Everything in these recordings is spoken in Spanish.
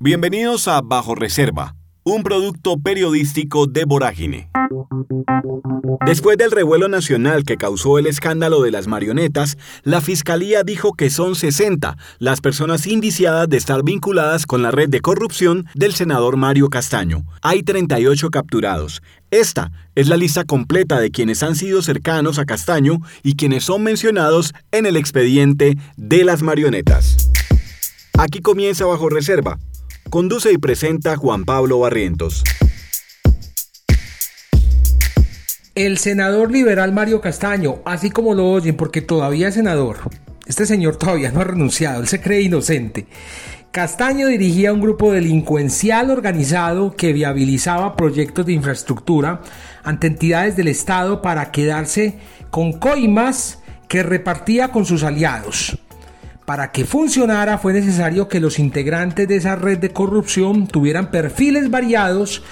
Bienvenidos a Bajo Reserva, un producto periodístico de Vorágine. Después del revuelo nacional que causó el escándalo de las marionetas, la Fiscalía dijo que son 60 las personas indiciadas de estar vinculadas con la red de corrupción del senador Mario Castaño. Hay 38 capturados. Esta es la lista completa de quienes han sido cercanos a Castaño y quienes son mencionados en el expediente de las marionetas. Aquí comienza Bajo Reserva Conduce y presenta Juan Pablo Barrientos. El senador liberal Mario Castaño, así como lo oyen, porque todavía es senador. Este señor todavía no ha renunciado, él se cree inocente. Castaño dirigía un grupo delincuencial organizado que viabilizaba proyectos de infraestructura ante entidades del Estado para quedarse con coimas que repartía con sus aliados. Para que funcionara fue necesario que los integrantes de esa red de corrupción tuvieran perfiles variados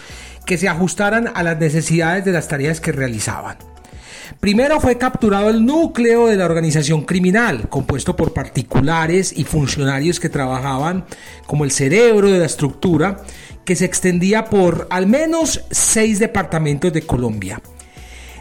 que se ajustaran a las necesidades de las tareas que realizaban. Primero fue capturado el núcleo de la organización criminal, compuesto por particulares y funcionarios que trabajaban como el cerebro de la estructura, que se extendía por al menos seis departamentos de Colombia.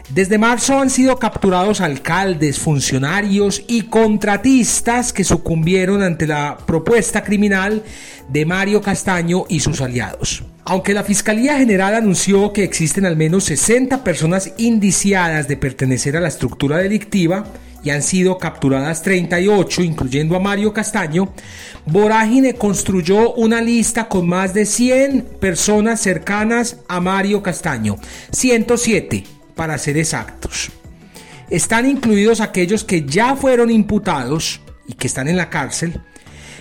Desde marzo han sido capturados alcaldes, funcionarios y contratistas que sucumbieron ante la propuesta criminal de Mario Castaño y sus aliados. Aunque la Fiscalía General anunció que existen al menos 60 personas indiciadas de pertenecer a la estructura delictiva, y han sido capturadas 38, incluyendo a Mario Castaño, Vorágine construyó una lista con más de 100 personas cercanas a Mario Castaño, 107 para ser exactos. Están incluidos aquellos que ya fueron imputados y que están en la cárcel,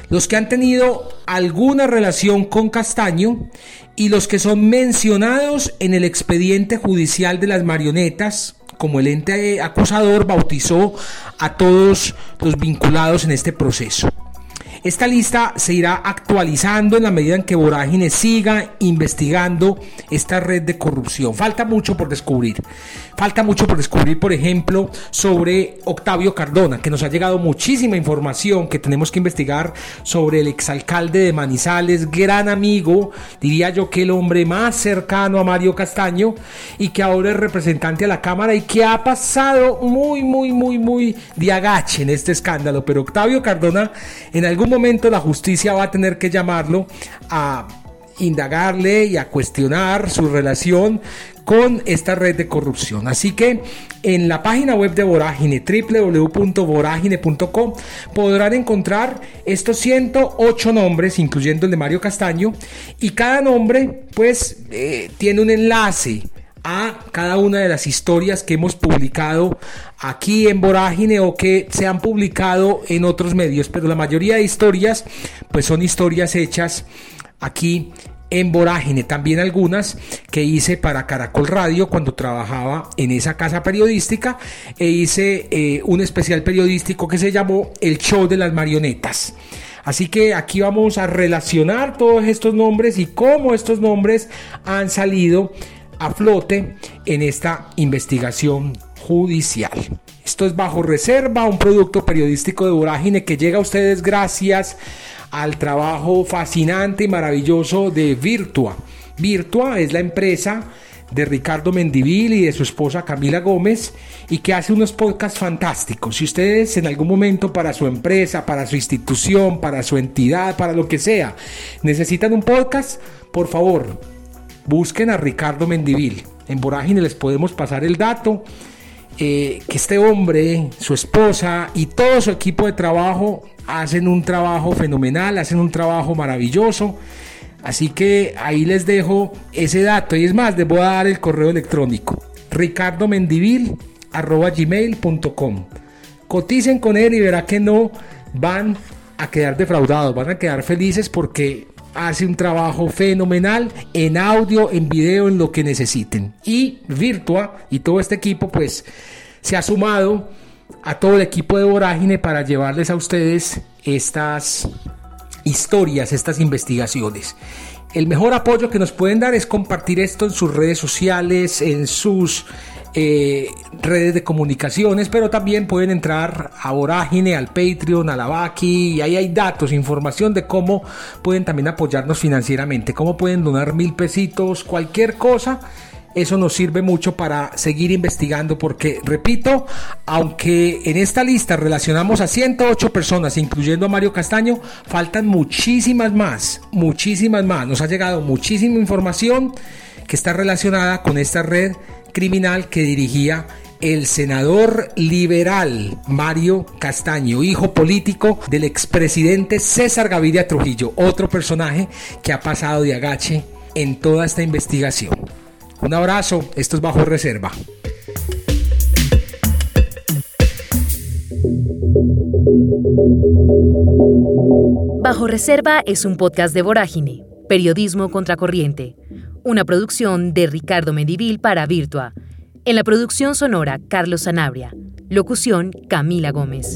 los que han tenido alguna relación con Castaño y los que son mencionados en el expediente judicial de las marionetas, como el ente acusador bautizó a todos los vinculados en este proceso. Esta lista se irá actualizando en la medida en que Vorágine siga investigando esta red de corrupción. Falta mucho por descubrir. Falta mucho por descubrir, por ejemplo, sobre Octavio Cardona, que nos ha llegado muchísima información que tenemos que investigar sobre el exalcalde de Manizales, gran amigo, diría yo que el hombre más cercano a Mario Castaño y que ahora es representante a la Cámara y que ha pasado muy, muy, muy, muy de agache en este escándalo. Pero Octavio Cardona en algún momento la justicia va a tener que llamarlo a indagarle y a cuestionar su relación con esta red de corrupción. Así que en la página web de Vorágine, www.vorágine.com, podrán encontrar estos 108 nombres, incluyendo el de Mario Castaño, y cada nombre pues eh, tiene un enlace a cada una de las historias que hemos publicado aquí en Vorágine o que se han publicado en otros medios, pero la mayoría de historias pues son historias hechas aquí en Vorágine, también algunas que hice para Caracol Radio cuando trabajaba en esa casa periodística e hice eh, un especial periodístico que se llamó El Show de las Marionetas. Así que aquí vamos a relacionar todos estos nombres y cómo estos nombres han salido a flote en esta investigación judicial. Esto es Bajo Reserva, un producto periodístico de Vorágine que llega a ustedes gracias al trabajo fascinante y maravilloso de Virtua. Virtua es la empresa de Ricardo Mendivil y de su esposa Camila Gómez y que hace unos podcasts fantásticos. Si ustedes en algún momento para su empresa, para su institución, para su entidad, para lo que sea, necesitan un podcast, por favor, busquen a Ricardo Mendivil. En Vorágine les podemos pasar el dato. Eh, que este hombre, su esposa y todo su equipo de trabajo hacen un trabajo fenomenal, hacen un trabajo maravilloso. Así que ahí les dejo ese dato. Y es más, les voy a dar el correo electrónico. ricardomendivil.gmail.com Coticen con él y verá que no van a quedar defraudados, van a quedar felices porque hace un trabajo fenomenal en audio, en video, en lo que necesiten. Y Virtua y todo este equipo pues se ha sumado a todo el equipo de Vorágine para llevarles a ustedes estas historias estas investigaciones. El mejor apoyo que nos pueden dar es compartir esto en sus redes sociales, en sus eh, redes de comunicaciones, pero también pueden entrar a Vorágine, al Patreon, a la Baki, y ahí hay datos, información de cómo pueden también apoyarnos financieramente, cómo pueden donar mil pesitos, cualquier cosa. Eso nos sirve mucho para seguir investigando porque, repito, aunque en esta lista relacionamos a 108 personas, incluyendo a Mario Castaño, faltan muchísimas más, muchísimas más. Nos ha llegado muchísima información que está relacionada con esta red criminal que dirigía el senador liberal Mario Castaño, hijo político del expresidente César Gaviria Trujillo, otro personaje que ha pasado de agache en toda esta investigación. Un abrazo, esto es Bajo Reserva. Bajo Reserva es un podcast de Vorágine, Periodismo Contracorriente una producción de Ricardo Medivil para Virtua. En la producción sonora, Carlos Sanabria. Locución, Camila Gómez.